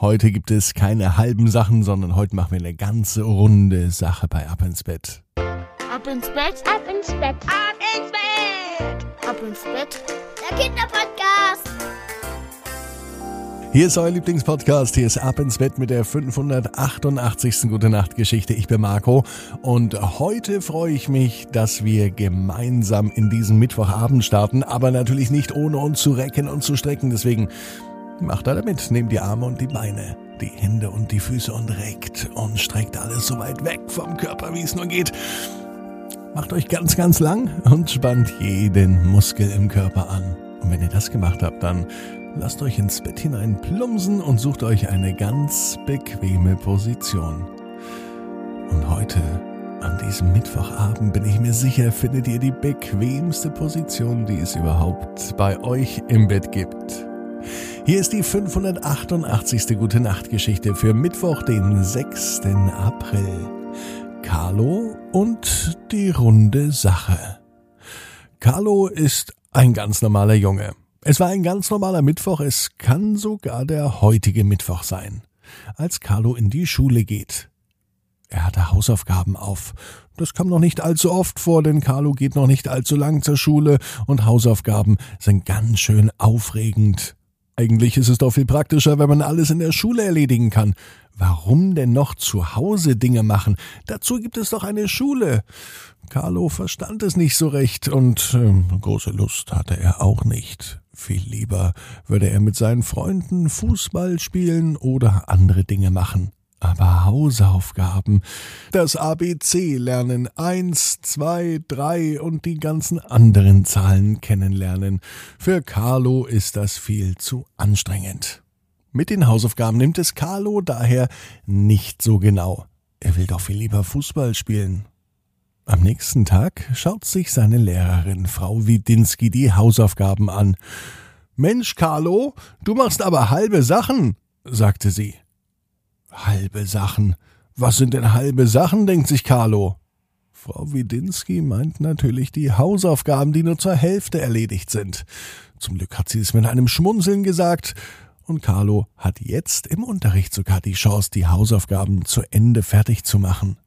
Heute gibt es keine halben Sachen, sondern heute machen wir eine ganze runde Sache bei Ab ins Bett. Ab ins Bett, ab ins Bett, ab ins Bett, ab ins Bett. Der Kinderpodcast. Hier ist euer Lieblingspodcast. Hier ist Ab ins Bett mit der 588. Gute Nacht Geschichte. Ich bin Marco und heute freue ich mich, dass wir gemeinsam in diesen Mittwochabend starten, aber natürlich nicht ohne uns zu recken und zu strecken. Deswegen Macht alle mit, nehmt die Arme und die Beine, die Hände und die Füße und reckt und streckt alles so weit weg vom Körper, wie es nur geht. Macht euch ganz, ganz lang und spannt jeden Muskel im Körper an. Und wenn ihr das gemacht habt, dann lasst euch ins Bett hinein plumsen und sucht euch eine ganz bequeme Position. Und heute, an diesem Mittwochabend, bin ich mir sicher, findet ihr die bequemste Position, die es überhaupt bei euch im Bett gibt. Hier ist die 588. Gute Nacht Geschichte für Mittwoch, den 6. April. Carlo und die runde Sache. Carlo ist ein ganz normaler Junge. Es war ein ganz normaler Mittwoch, es kann sogar der heutige Mittwoch sein, als Carlo in die Schule geht. Er hatte Hausaufgaben auf. Das kam noch nicht allzu oft vor, denn Carlo geht noch nicht allzu lang zur Schule und Hausaufgaben sind ganz schön aufregend. Eigentlich ist es doch viel praktischer, wenn man alles in der Schule erledigen kann. Warum denn noch zu Hause Dinge machen? Dazu gibt es doch eine Schule. Carlo verstand es nicht so recht und äh, große Lust hatte er auch nicht. Viel lieber würde er mit seinen Freunden Fußball spielen oder andere Dinge machen. Aber Hausaufgaben, das ABC lernen, eins, zwei, drei und die ganzen anderen Zahlen kennenlernen. Für Carlo ist das viel zu anstrengend. Mit den Hausaufgaben nimmt es Carlo daher nicht so genau. Er will doch viel lieber Fußball spielen. Am nächsten Tag schaut sich seine Lehrerin Frau Widinski die Hausaufgaben an. Mensch, Carlo, du machst aber halbe Sachen, sagte sie. Halbe Sachen. Was sind denn halbe Sachen, denkt sich Carlo. Frau Widinski meint natürlich die Hausaufgaben, die nur zur Hälfte erledigt sind. Zum Glück hat sie es mit einem Schmunzeln gesagt, und Carlo hat jetzt im Unterricht sogar die Chance, die Hausaufgaben zu Ende fertig zu machen.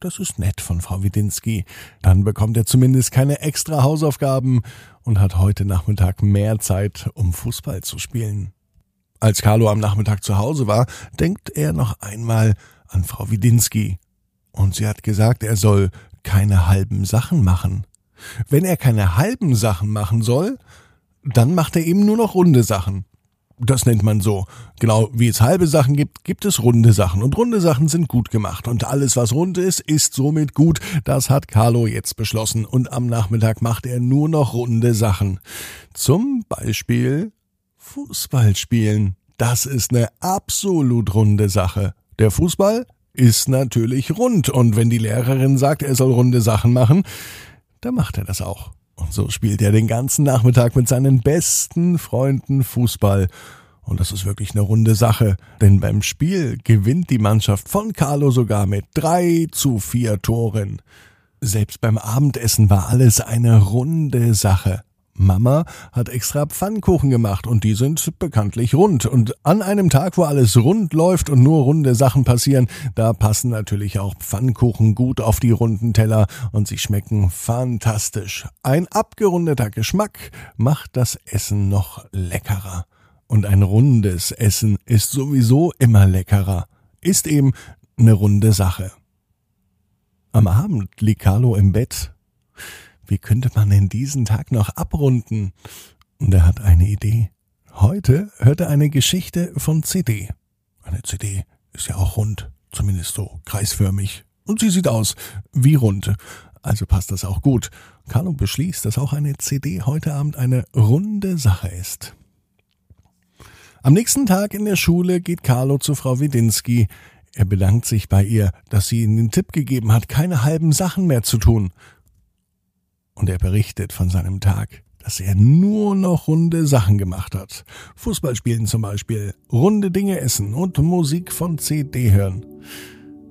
Das ist nett von Frau Widinski. Dann bekommt er zumindest keine extra Hausaufgaben und hat heute Nachmittag mehr Zeit, um Fußball zu spielen. Als Carlo am Nachmittag zu Hause war, denkt er noch einmal an Frau Widinski. Und sie hat gesagt, er soll keine halben Sachen machen. Wenn er keine halben Sachen machen soll, dann macht er eben nur noch runde Sachen. Das nennt man so. Genau wie es halbe Sachen gibt, gibt es runde Sachen. Und runde Sachen sind gut gemacht. Und alles, was rund ist, ist somit gut. Das hat Carlo jetzt beschlossen. Und am Nachmittag macht er nur noch runde Sachen. Zum Beispiel Fußball spielen. Das ist eine absolut runde Sache. Der Fußball ist natürlich rund und wenn die Lehrerin sagt, er soll runde Sachen machen, dann macht er das auch. Und so spielt er den ganzen Nachmittag mit seinen besten Freunden Fußball. Und das ist wirklich eine runde Sache, denn beim Spiel gewinnt die Mannschaft von Carlo sogar mit drei zu vier Toren. Selbst beim Abendessen war alles eine runde Sache. Mama hat extra Pfannkuchen gemacht und die sind bekanntlich rund. Und an einem Tag, wo alles rund läuft und nur runde Sachen passieren, da passen natürlich auch Pfannkuchen gut auf die runden Teller und sie schmecken fantastisch. Ein abgerundeter Geschmack macht das Essen noch leckerer. Und ein rundes Essen ist sowieso immer leckerer. Ist eben eine runde Sache. Am Abend liegt Carlo im Bett wie könnte man denn diesen Tag noch abrunden? Und er hat eine Idee. Heute hört er eine Geschichte von CD. Eine CD ist ja auch rund, zumindest so kreisförmig. Und sie sieht aus wie rund. Also passt das auch gut. Carlo beschließt, dass auch eine CD heute Abend eine runde Sache ist. Am nächsten Tag in der Schule geht Carlo zu Frau Widinski. Er bedankt sich bei ihr, dass sie ihm den Tipp gegeben hat, keine halben Sachen mehr zu tun und er berichtet von seinem Tag, dass er nur noch runde Sachen gemacht hat. Fußball spielen zum Beispiel, runde Dinge essen und Musik von CD hören.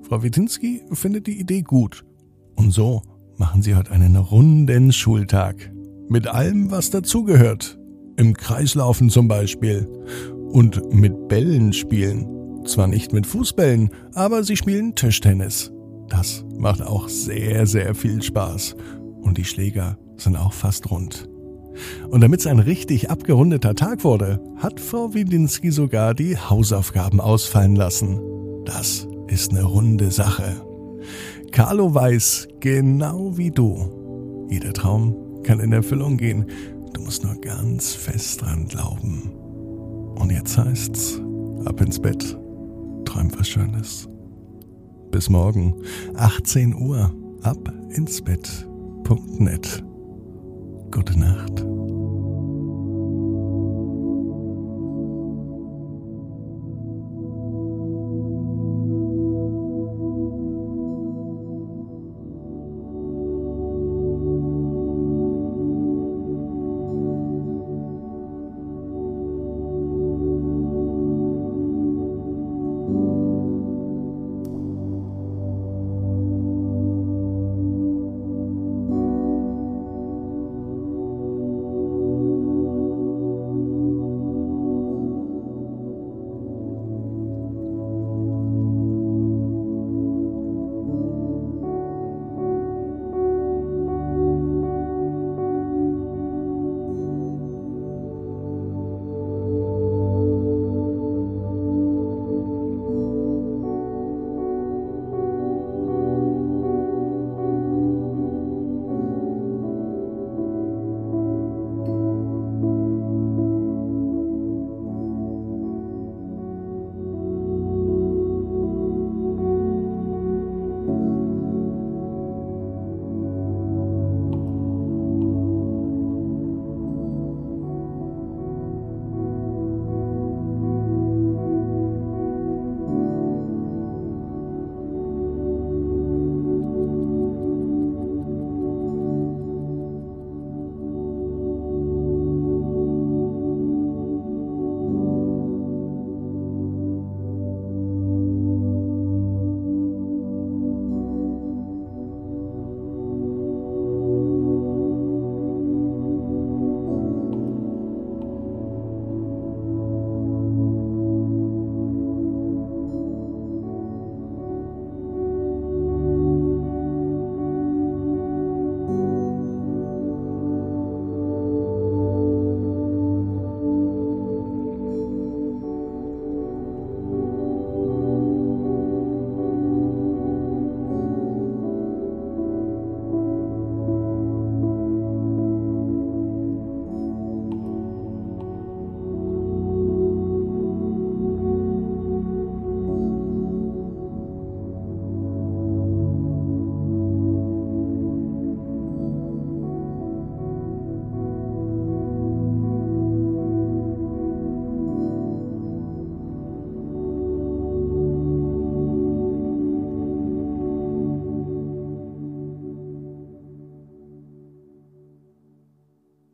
Frau Witinski findet die Idee gut. Und so machen sie heute einen runden Schultag. Mit allem, was dazugehört. Im Kreislaufen zum Beispiel. Und mit Bällen spielen. Zwar nicht mit Fußbällen, aber sie spielen Tischtennis. Das macht auch sehr, sehr viel Spaß. Und die Schläger sind auch fast rund. Und damit es ein richtig abgerundeter Tag wurde, hat Frau Widinski sogar die Hausaufgaben ausfallen lassen. Das ist eine runde Sache. Carlo weiß, genau wie du, jeder Traum kann in Erfüllung gehen. Du musst nur ganz fest dran glauben. Und jetzt heißt's, ab ins Bett, träum was Schönes. Bis morgen, 18 Uhr, ab ins Bett.net. Gute Nacht.